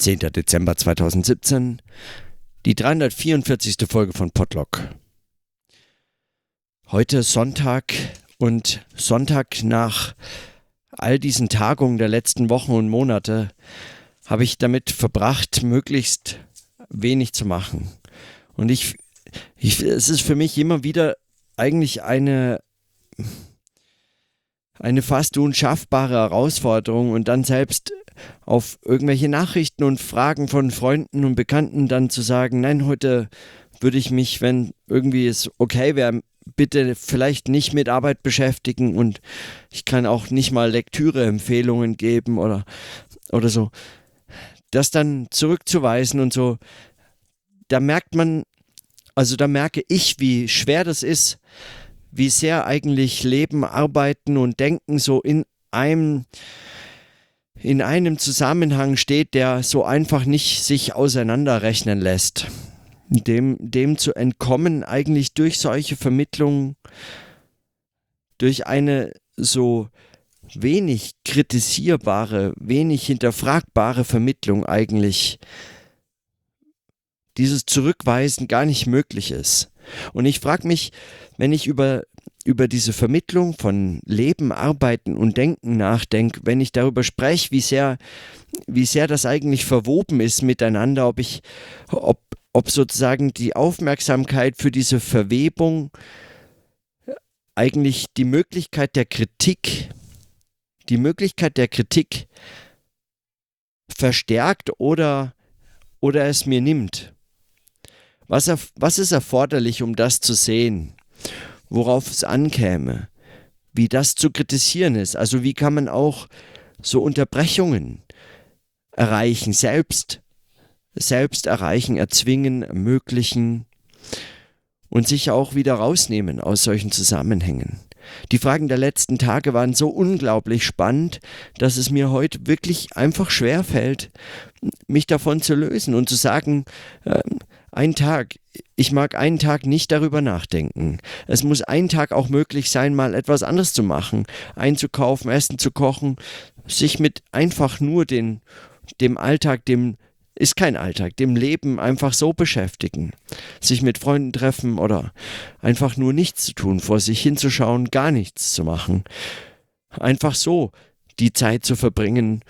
10. Dezember 2017, die 344. Folge von Podlock. Heute Sonntag und Sonntag nach all diesen Tagungen der letzten Wochen und Monate habe ich damit verbracht, möglichst wenig zu machen. Und ich, ich es ist für mich immer wieder eigentlich eine eine fast unschaffbare Herausforderung und dann selbst auf irgendwelche Nachrichten und Fragen von Freunden und Bekannten dann zu sagen, nein, heute würde ich mich, wenn irgendwie es okay wäre, bitte vielleicht nicht mit Arbeit beschäftigen und ich kann auch nicht mal Lektüreempfehlungen geben oder, oder so. Das dann zurückzuweisen und so, da merkt man, also da merke ich, wie schwer das ist, wie sehr eigentlich Leben, Arbeiten und Denken so in einem in einem Zusammenhang steht, der so einfach nicht sich auseinanderrechnen lässt. Dem, dem zu entkommen, eigentlich durch solche Vermittlungen, durch eine so wenig kritisierbare, wenig hinterfragbare Vermittlung eigentlich dieses Zurückweisen gar nicht möglich ist. Und ich frage mich, wenn ich über über diese Vermittlung von Leben, Arbeiten und Denken nachdenke, wenn ich darüber spreche, wie sehr, wie sehr das eigentlich verwoben ist miteinander, ob ich, ob, ob sozusagen die Aufmerksamkeit für diese Verwebung eigentlich die Möglichkeit der Kritik, die Möglichkeit der Kritik verstärkt oder, oder es mir nimmt. Was, was ist erforderlich, um das zu sehen? Worauf es ankäme, wie das zu kritisieren ist. Also wie kann man auch so Unterbrechungen erreichen, selbst, selbst erreichen, erzwingen, ermöglichen und sich auch wieder rausnehmen aus solchen Zusammenhängen. Die Fragen der letzten Tage waren so unglaublich spannend, dass es mir heute wirklich einfach schwer fällt, mich davon zu lösen und zu sagen, äh, ein Tag, ich mag einen Tag nicht darüber nachdenken. Es muss ein Tag auch möglich sein, mal etwas anderes zu machen, einzukaufen, Essen zu kochen, sich mit einfach nur den, dem Alltag, dem ist kein Alltag, dem Leben einfach so beschäftigen, sich mit Freunden treffen oder einfach nur nichts zu tun, vor sich hinzuschauen, gar nichts zu machen. Einfach so die Zeit zu verbringen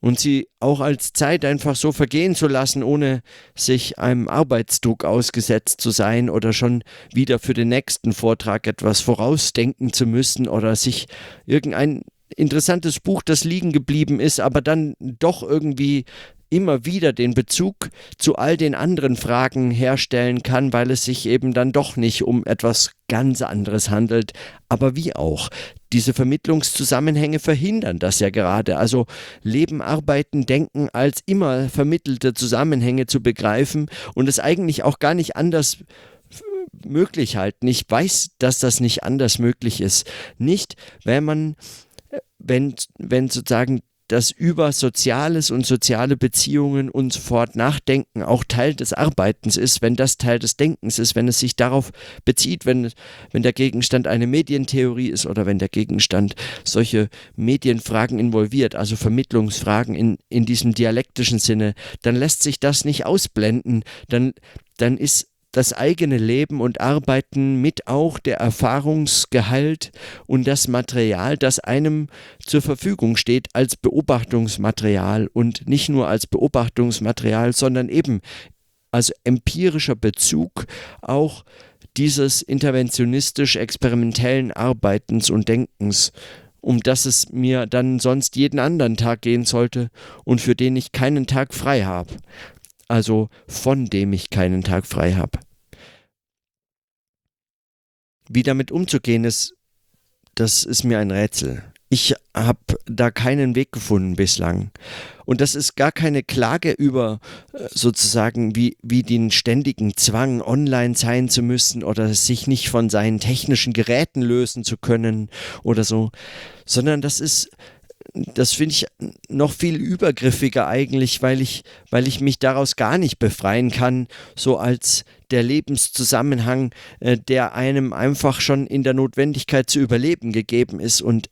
und sie auch als Zeit einfach so vergehen zu lassen, ohne sich einem Arbeitsdruck ausgesetzt zu sein oder schon wieder für den nächsten Vortrag etwas vorausdenken zu müssen oder sich irgendein interessantes Buch, das liegen geblieben ist, aber dann doch irgendwie immer wieder den Bezug zu all den anderen Fragen herstellen kann, weil es sich eben dann doch nicht um etwas ganz anderes handelt. Aber wie auch, diese Vermittlungszusammenhänge verhindern das ja gerade. Also Leben, Arbeiten, Denken als immer vermittelte Zusammenhänge zu begreifen und es eigentlich auch gar nicht anders möglich halten. Ich weiß, dass das nicht anders möglich ist. Nicht, wenn man wenn, wenn sozusagen dass über Soziales und soziale Beziehungen und so fort nachdenken auch Teil des Arbeitens ist, wenn das Teil des Denkens ist, wenn es sich darauf bezieht, wenn, wenn der Gegenstand eine Medientheorie ist oder wenn der Gegenstand solche Medienfragen involviert, also Vermittlungsfragen in, in diesem dialektischen Sinne, dann lässt sich das nicht ausblenden, dann, dann ist das eigene Leben und Arbeiten mit auch der Erfahrungsgehalt und das Material, das einem zur Verfügung steht als Beobachtungsmaterial und nicht nur als Beobachtungsmaterial, sondern eben als empirischer Bezug auch dieses interventionistisch-experimentellen Arbeitens und Denkens, um das es mir dann sonst jeden anderen Tag gehen sollte und für den ich keinen Tag frei habe also von dem ich keinen Tag frei habe. Wie damit umzugehen ist, das ist mir ein Rätsel. Ich habe da keinen Weg gefunden bislang. Und das ist gar keine Klage über äh, sozusagen wie, wie den ständigen Zwang, online sein zu müssen oder sich nicht von seinen technischen Geräten lösen zu können oder so, sondern das ist das finde ich noch viel übergriffiger eigentlich, weil ich, weil ich mich daraus gar nicht befreien kann, so als der Lebenszusammenhang, äh, der einem einfach schon in der Notwendigkeit zu überleben gegeben ist und,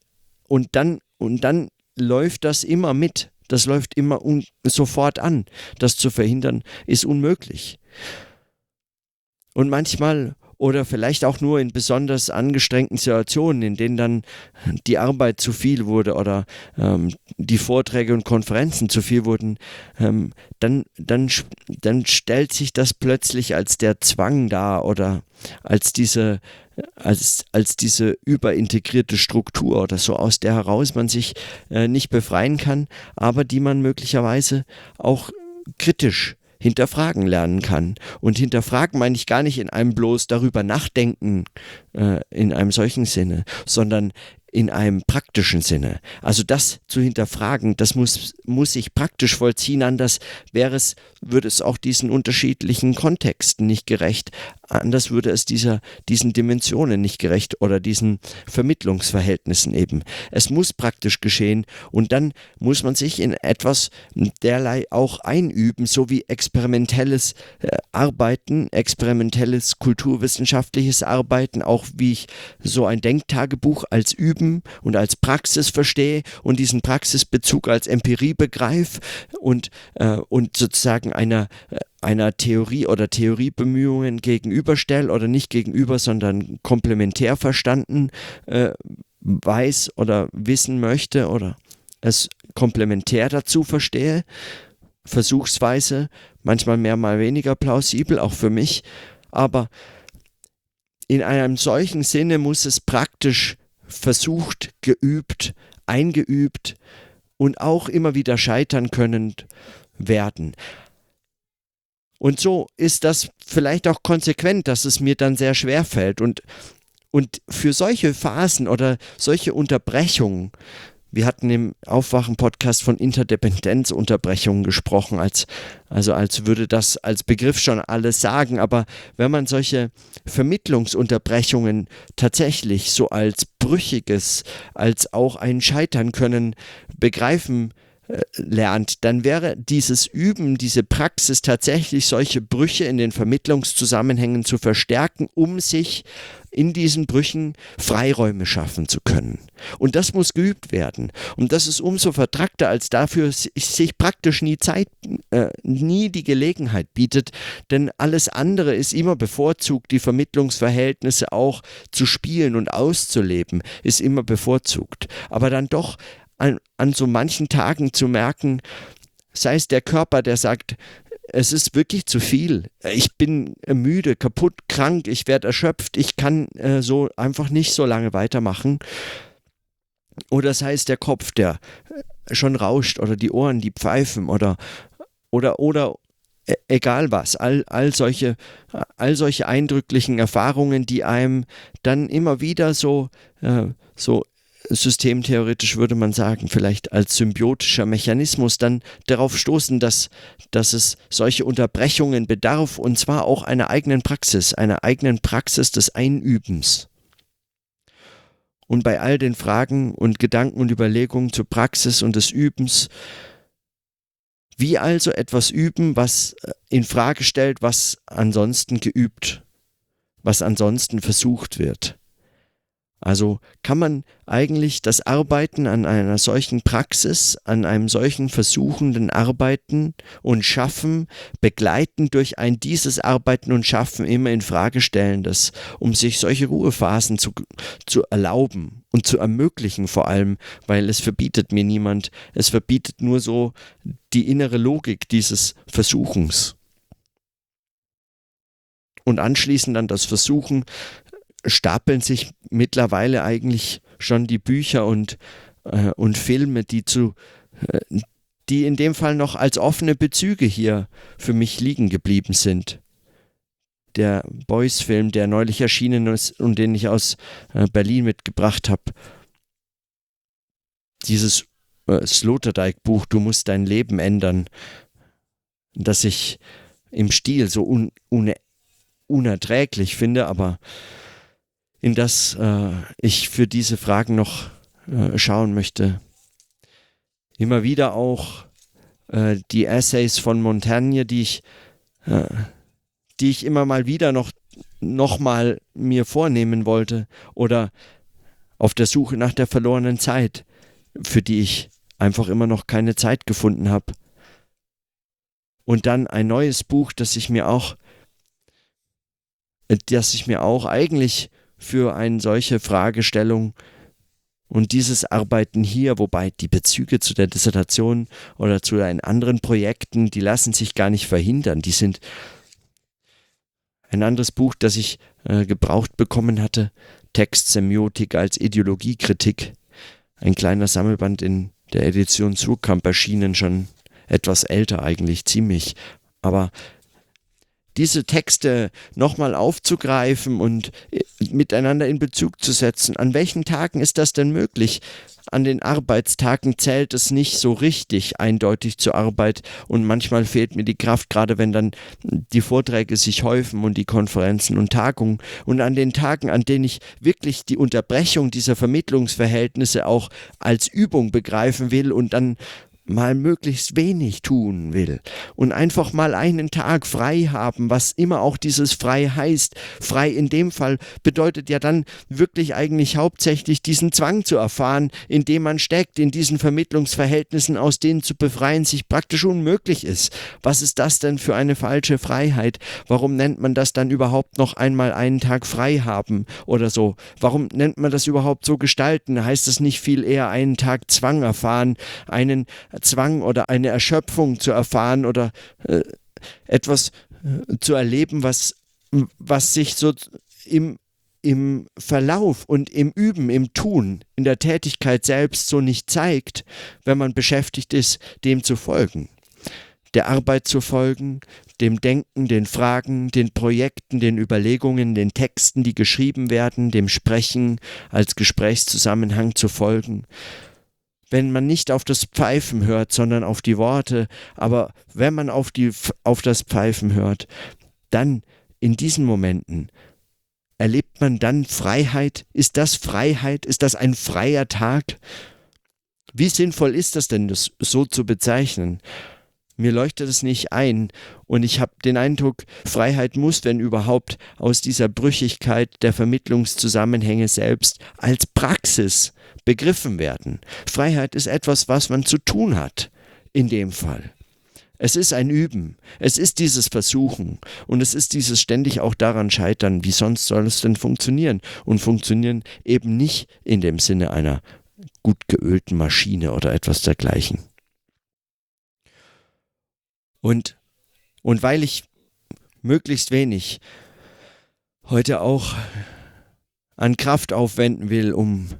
und dann, und dann läuft das immer mit. das läuft immer sofort an. Das zu verhindern ist unmöglich. Und manchmal oder vielleicht auch nur in besonders angestrengten Situationen, in denen dann die Arbeit zu viel wurde oder ähm, die Vorträge und Konferenzen zu viel wurden, ähm, dann, dann, dann stellt sich das plötzlich als der Zwang dar oder als diese, als, als diese überintegrierte Struktur oder so, aus der heraus man sich äh, nicht befreien kann, aber die man möglicherweise auch kritisch hinterfragen lernen kann. Und hinterfragen meine ich gar nicht in einem bloß darüber nachdenken, äh, in einem solchen Sinne, sondern in einem praktischen Sinne. Also das zu hinterfragen, das muss, muss sich praktisch vollziehen, anders wäre es, würde es auch diesen unterschiedlichen Kontexten nicht gerecht, anders würde es dieser, diesen Dimensionen nicht gerecht oder diesen Vermittlungsverhältnissen eben. Es muss praktisch geschehen und dann muss man sich in etwas derlei auch einüben, so wie experimentelles äh, Arbeiten, experimentelles kulturwissenschaftliches Arbeiten, auch wie ich so ein Denktagebuch als Üben Üben und als Praxis verstehe und diesen Praxisbezug als Empirie begreife und, äh, und sozusagen einer, äh, einer Theorie oder Theoriebemühungen gegenüberstelle oder nicht gegenüber, sondern komplementär verstanden äh, weiß oder wissen möchte oder es komplementär dazu verstehe, versuchsweise, manchmal mehr, mal weniger plausibel, auch für mich, aber in einem solchen Sinne muss es praktisch versucht, geübt, eingeübt und auch immer wieder scheitern können werden. Und so ist das vielleicht auch konsequent, dass es mir dann sehr schwer fällt. Und, und für solche Phasen oder solche Unterbrechungen wir hatten im Aufwachen-Podcast von Interdependenzunterbrechungen gesprochen, als, also als würde das als Begriff schon alles sagen. Aber wenn man solche Vermittlungsunterbrechungen tatsächlich so als brüchiges, als auch ein Scheitern können begreifen äh, lernt, dann wäre dieses Üben, diese Praxis tatsächlich solche Brüche in den Vermittlungszusammenhängen zu verstärken, um sich in diesen Brüchen Freiräume schaffen zu können. Und das muss geübt werden. Und das ist umso vertrackter, als dafür sich praktisch nie Zeit, äh, nie die Gelegenheit bietet, denn alles andere ist immer bevorzugt, die Vermittlungsverhältnisse auch zu spielen und auszuleben, ist immer bevorzugt. Aber dann doch an, an so manchen Tagen zu merken, sei es der Körper, der sagt, es ist wirklich zu viel. Ich bin müde, kaputt, krank, ich werde erschöpft, ich kann äh, so einfach nicht so lange weitermachen. Oder sei es der Kopf, der schon rauscht, oder die Ohren, die pfeifen, oder, oder, oder e, egal was, all, all, solche, all solche eindrücklichen Erfahrungen, die einem dann immer wieder so, äh, so systemtheoretisch würde man sagen, vielleicht als symbiotischer Mechanismus dann darauf stoßen, dass, dass es solche Unterbrechungen bedarf und zwar auch einer eigenen Praxis, einer eigenen Praxis des Einübens. Und bei all den Fragen und Gedanken und Überlegungen zur Praxis und des Übens, wie also etwas üben, was äh, in Frage stellt, was ansonsten geübt, was ansonsten versucht wird. Also kann man eigentlich das Arbeiten an einer solchen Praxis, an einem solchen versuchenden Arbeiten und Schaffen begleiten durch ein dieses Arbeiten und Schaffen immer in Frage stellen, das, um sich solche Ruhephasen zu, zu erlauben und zu ermöglichen vor allem, weil es verbietet mir niemand, es verbietet nur so die innere Logik dieses Versuchens. Und anschließend dann das Versuchen, stapeln sich mittlerweile eigentlich schon die Bücher und, äh, und Filme, die zu äh, die in dem Fall noch als offene Bezüge hier für mich liegen geblieben sind. Der Boys-Film, der neulich erschienen ist und den ich aus äh, Berlin mitgebracht habe. Dieses äh, Sloterdijk-Buch, Du musst dein Leben ändern, das ich im Stil so un, un, unerträglich finde, aber in das äh, ich für diese Fragen noch äh, schauen möchte. Immer wieder auch äh, die Essays von Montaigne, die ich, äh, die ich immer mal wieder noch, noch mal mir vornehmen wollte oder auf der Suche nach der verlorenen Zeit, für die ich einfach immer noch keine Zeit gefunden habe. Und dann ein neues Buch, das ich mir auch, das ich mir auch eigentlich für eine solche Fragestellung und dieses Arbeiten hier, wobei die Bezüge zu der Dissertation oder zu den anderen Projekten, die lassen sich gar nicht verhindern. Die sind ein anderes Buch, das ich äh, gebraucht bekommen hatte, Textsemiotik als Ideologiekritik. Ein kleiner Sammelband in der Edition Surkamp erschienen, schon etwas älter eigentlich, ziemlich. Aber diese Texte nochmal aufzugreifen und äh, miteinander in Bezug zu setzen. An welchen Tagen ist das denn möglich? An den Arbeitstagen zählt es nicht so richtig eindeutig zur Arbeit und manchmal fehlt mir die Kraft, gerade wenn dann die Vorträge sich häufen und die Konferenzen und Tagungen. Und an den Tagen, an denen ich wirklich die Unterbrechung dieser Vermittlungsverhältnisse auch als Übung begreifen will und dann mal möglichst wenig tun will und einfach mal einen Tag frei haben, was immer auch dieses frei heißt. Frei in dem Fall bedeutet ja dann wirklich eigentlich hauptsächlich diesen Zwang zu erfahren, in dem man steckt, in diesen Vermittlungsverhältnissen, aus denen zu befreien sich praktisch unmöglich ist. Was ist das denn für eine falsche Freiheit? Warum nennt man das dann überhaupt noch einmal einen Tag frei haben oder so? Warum nennt man das überhaupt so gestalten? Heißt das nicht viel eher einen Tag Zwang erfahren, einen Zwang oder eine Erschöpfung zu erfahren oder äh, etwas äh, zu erleben, was, was sich so im, im Verlauf und im Üben, im Tun, in der Tätigkeit selbst so nicht zeigt, wenn man beschäftigt ist, dem zu folgen. Der Arbeit zu folgen, dem Denken, den Fragen, den Projekten, den Überlegungen, den Texten, die geschrieben werden, dem Sprechen als Gesprächszusammenhang zu folgen wenn man nicht auf das Pfeifen hört, sondern auf die Worte. Aber wenn man auf, die, auf das Pfeifen hört, dann in diesen Momenten erlebt man dann Freiheit? Ist das Freiheit? Ist das ein freier Tag? Wie sinnvoll ist das denn, das so zu bezeichnen? Mir leuchtet es nicht ein und ich habe den Eindruck, Freiheit muss, wenn überhaupt, aus dieser Brüchigkeit der Vermittlungszusammenhänge selbst als Praxis begriffen werden. Freiheit ist etwas, was man zu tun hat, in dem Fall. Es ist ein Üben, es ist dieses Versuchen und es ist dieses ständig auch daran scheitern, wie sonst soll es denn funktionieren und funktionieren eben nicht in dem Sinne einer gut geölten Maschine oder etwas dergleichen. Und, und weil ich möglichst wenig heute auch an Kraft aufwenden will, um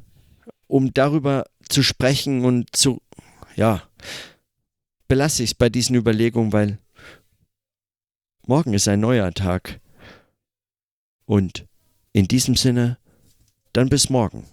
um darüber zu sprechen und zu, ja, belasse ich es bei diesen Überlegungen, weil morgen ist ein neuer Tag. Und in diesem Sinne, dann bis morgen.